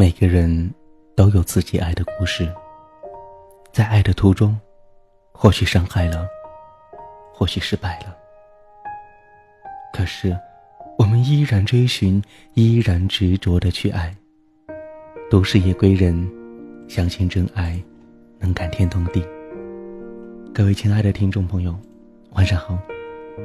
每个人都有自己爱的故事，在爱的途中，或许伤害了，或许失败了。可是，我们依然追寻，依然执着的去爱。都市夜归人，相信真爱能感天动地。各位亲爱的听众朋友，晚上好！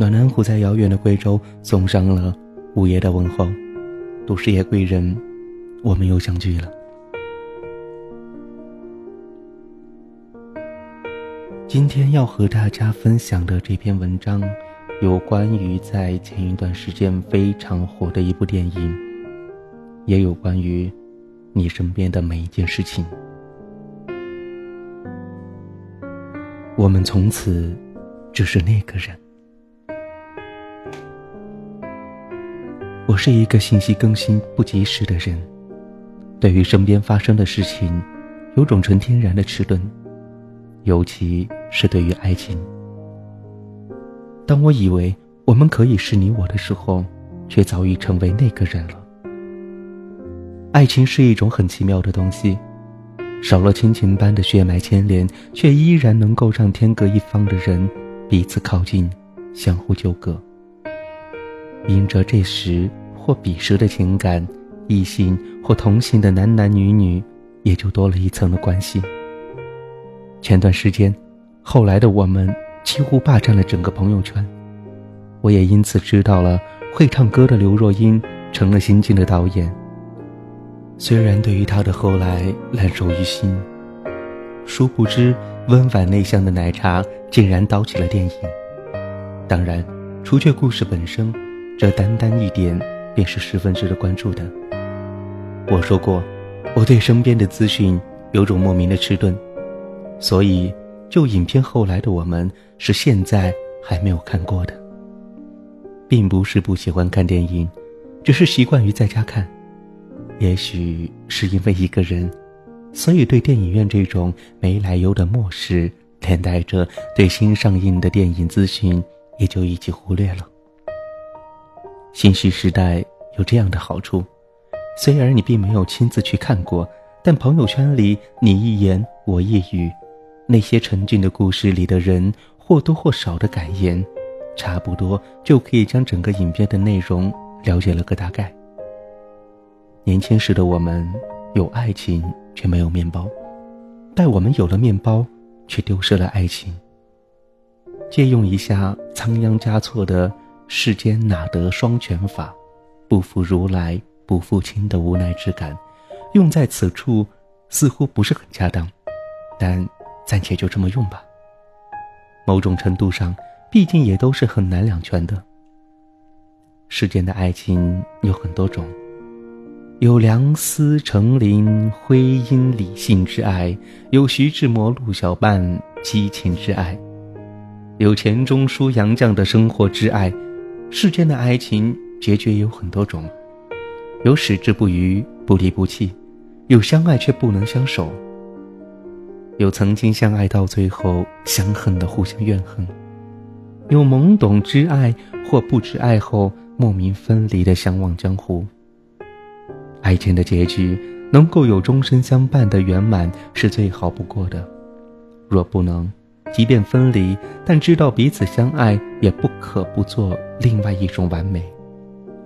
暖暖虎在遥远的贵州送上了午夜的问候。都市夜归人，我们又相聚了。今天要和大家分享的这篇文章，有关于在前一段时间非常火的一部电影，也有关于。你身边的每一件事情，我们从此只是那个人。我是一个信息更新不及时的人，对于身边发生的事情，有种纯天然的迟钝，尤其是对于爱情。当我以为我们可以是你我的时候，却早已成为那个人了。爱情是一种很奇妙的东西，少了亲情般的血脉牵连，却依然能够让天各一方的人彼此靠近，相互纠葛。因着这时或彼时的情感，异性或同性的男男女女也就多了一层的关系。前段时间，后来的我们几乎霸占了整个朋友圈，我也因此知道了会唱歌的刘若英成了新晋的导演。虽然对于他的后来烂熟于心，殊不知温婉内向的奶茶竟然导起了电影。当然，除却故事本身，这单单一点便是十分值得关注的。我说过，我对身边的资讯有种莫名的迟钝，所以就影片后来的我们是现在还没有看过的，并不是不喜欢看电影，只是习惯于在家看。也许是因为一个人，所以对电影院这种没来由的漠视，连带着对新上映的电影资讯也就一起忽略了。信息时代有这样的好处，虽然你并没有亲自去看过，但朋友圈里你一言我一语，那些沉浸的故事里的人或多或少的感言，差不多就可以将整个影片的内容了解了个大概。年轻时的我们有爱情却没有面包，待我们有了面包，却丢失了爱情。借用一下仓央嘉措的“世间哪得双全法，不负如来不负卿”的无奈之感，用在此处似乎不是很恰当，但暂且就这么用吧。某种程度上，毕竟也都是很难两全的。世间的爱情有很多种。有梁思成林徽因理性之爱，有徐志摩陆小曼激情之爱，有钱钟书杨绛的生活之爱。世间的爱情结局有很多种，有矢志不渝不离不弃，有相爱却不能相守，有曾经相爱到最后相恨的互相怨恨，有懵懂之爱或不知爱后莫名分离的相忘江湖。爱情的结局能够有终身相伴的圆满是最好不过的，若不能，即便分离，但知道彼此相爱，也不可不做另外一种完美。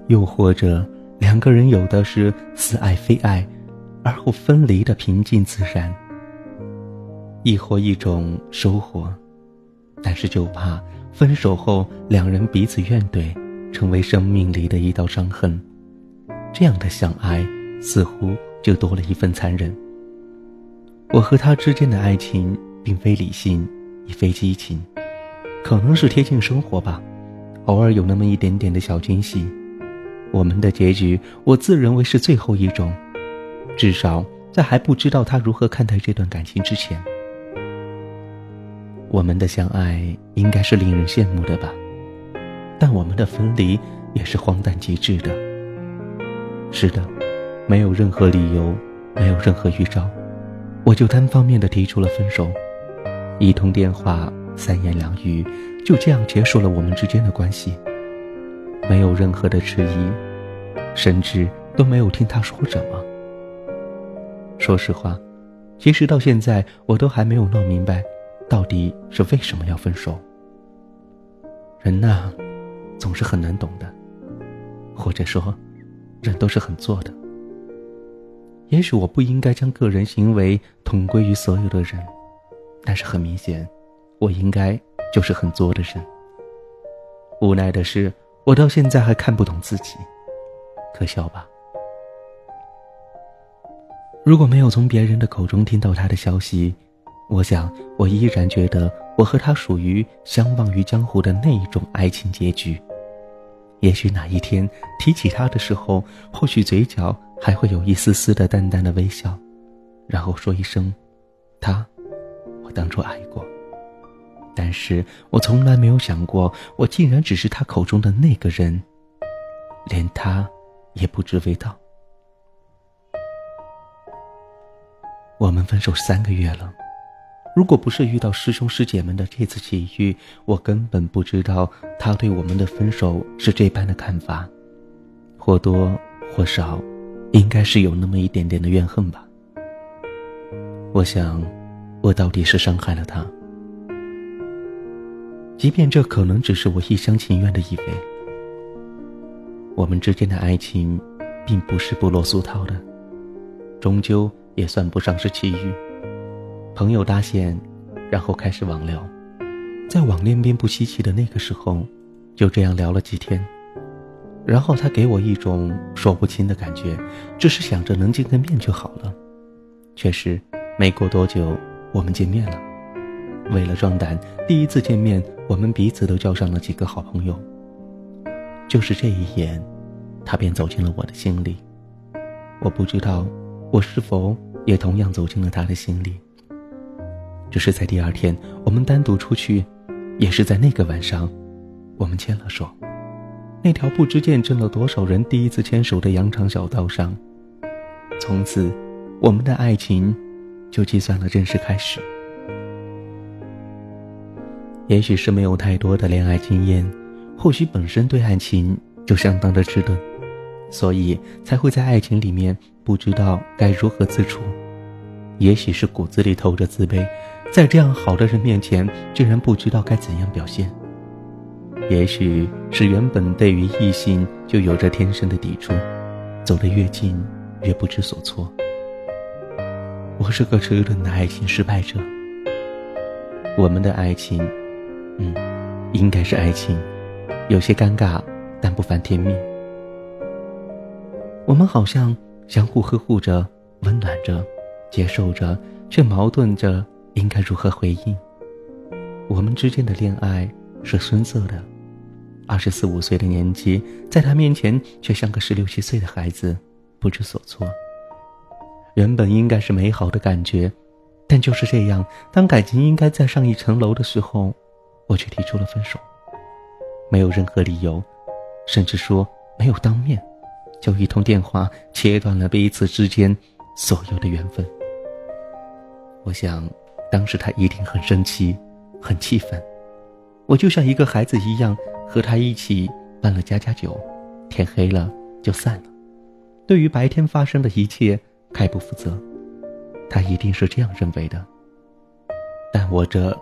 又或者，两个人有的是似爱非爱，而后分离的平静自然。亦或一种收获，但是就怕分手后两人彼此怨怼，成为生命里的一道伤痕。这样的相爱，似乎就多了一份残忍。我和他之间的爱情，并非理性，也非激情，可能是贴近生活吧，偶尔有那么一点点的小惊喜。我们的结局，我自认为是最后一种，至少在还不知道他如何看待这段感情之前。我们的相爱应该是令人羡慕的吧，但我们的分离也是荒诞极致的。是的，没有任何理由，没有任何预兆，我就单方面的提出了分手。一通电话，三言两语，就这样结束了我们之间的关系。没有任何的迟疑，甚至都没有听他说什么。说实话，其实到现在我都还没有弄明白，到底是为什么要分手。人呐，总是很难懂的，或者说，人都是很作的。也许我不应该将个人行为统归于所有的人，但是很明显，我应该就是很作的人。无奈的是，我到现在还看不懂自己，可笑吧？如果没有从别人的口中听到他的消息，我想我依然觉得我和他属于相忘于江湖的那一种爱情结局。也许哪一天提起他的时候，或许嘴角还会有一丝丝的淡淡的微笑，然后说一声：“他，我当初爱过。”但是我从来没有想过，我竟然只是他口中的那个人，连他也不知味道。我们分手三个月了，如果不是遇到师兄师姐们的这次奇遇，我根本不知道他对我们的分手是这般的看法，或多或少，应该是有那么一点点的怨恨吧。我想，我到底是伤害了他，即便这可能只是我一厢情愿的以为。我们之间的爱情，并不是不落俗套的，终究。也算不上是奇遇，朋友搭线，然后开始网聊，在网恋并不稀奇的那个时候，就这样聊了几天，然后他给我一种说不清的感觉，只是想着能见个面就好了。确实，没过多久，我们见面了。为了壮胆，第一次见面，我们彼此都交上了几个好朋友。就是这一眼，他便走进了我的心里。我不知道。我是否也同样走进了他的心里？只是在第二天，我们单独出去，也是在那个晚上，我们牵了手。那条不知见证了多少人第一次牵手的羊肠小道上，从此，我们的爱情就计算了正式开始。也许是没有太多的恋爱经验，或许本身对爱情就相当的迟钝。所以才会在爱情里面不知道该如何自处，也许是骨子里透着自卑，在这样好的人面前居然不知道该怎样表现。也许是原本对于异性就有着天生的抵触，走得越近越不知所措。我是个迟钝的爱情失败者。我们的爱情，嗯，应该是爱情，有些尴尬，但不乏甜蜜。我们好像相互呵护着、温暖着、接受着，却矛盾着应该如何回应。我们之间的恋爱是深色的，二十四五岁的年纪，在他面前却像个十六七岁的孩子，不知所措。原本应该是美好的感觉，但就是这样，当感情应该再上一层楼的时候，我却提出了分手，没有任何理由，甚至说没有当面。就一通电话切断了彼此之间所有的缘分。我想，当时他一定很生气，很气愤。我就像一个孩子一样，和他一起办了家家酒，天黑了就散了。对于白天发生的一切，概不负责。他一定是这样认为的。但我这，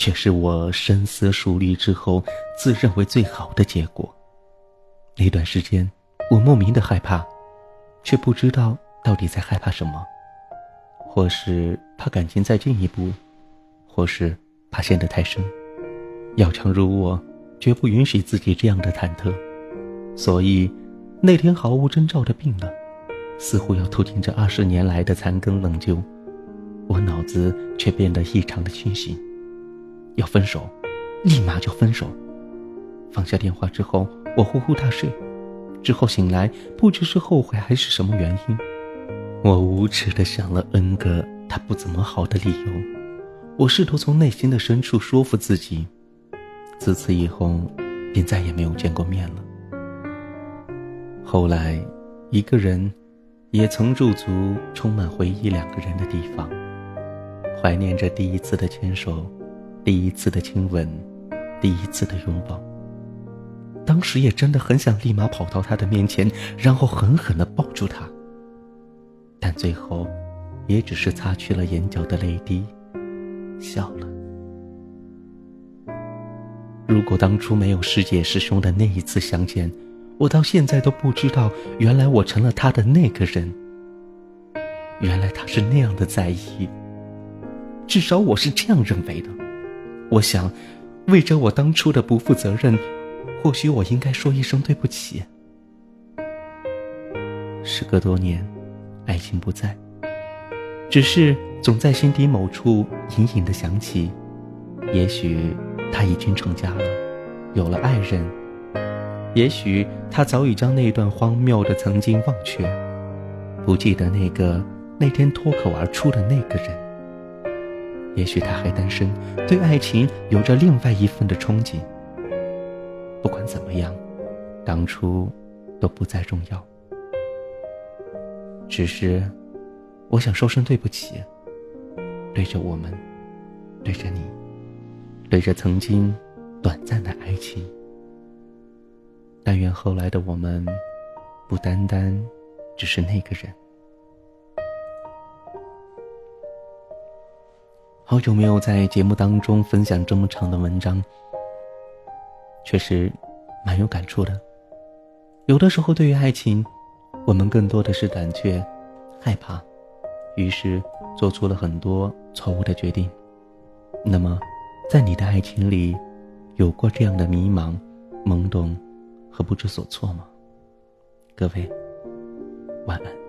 却是我深思熟虑之后自认为最好的结果。那段时间。我莫名的害怕，却不知道到底在害怕什么。或是怕感情再进一步，或是怕陷得太深。要强如我，绝不允许自己这样的忐忑。所以，那天毫无征兆的病了，似乎要吐尽这二十年来的残羹冷酒。我脑子却变得异常的清醒。要分手，立马就分手。放下电话之后，我呼呼大睡。之后醒来，不知是后悔还是什么原因，我无耻的想了 N 个他不怎么好的理由。我试图从内心的深处说服自己，自此以后，便再也没有见过面了。后来，一个人，也曾驻足充满回忆两个人的地方，怀念着第一次的牵手，第一次的亲吻，第一次的拥抱。当时也真的很想立马跑到他的面前，然后狠狠的抱住他。但最后，也只是擦去了眼角的泪滴，笑了。如果当初没有师姐师兄的那一次相见，我到现在都不知道，原来我成了他的那个人。原来他是那样的在意，至少我是这样认为的。我想，为着我当初的不负责任，或许我应该说一声对不起。时隔多年，爱情不在，只是总在心底某处隐隐的想起。也许他已经成家了，有了爱人；也许他早已将那段荒谬的曾经忘却，不记得那个那天脱口而出的那个人。也许他还单身，对爱情有着另外一份的憧憬。不管怎么样，当初都不再重要。只是，我想说声对不起，对着我们，对着你，对着曾经短暂的爱情。但愿后来的我们，不单单只是那个人。好久没有在节目当中分享这么长的文章，确实蛮有感触的。有的时候，对于爱情。我们更多的是胆怯、害怕，于是做出了很多错误的决定。那么，在你的爱情里，有过这样的迷茫、懵懂和不知所措吗？各位，晚安。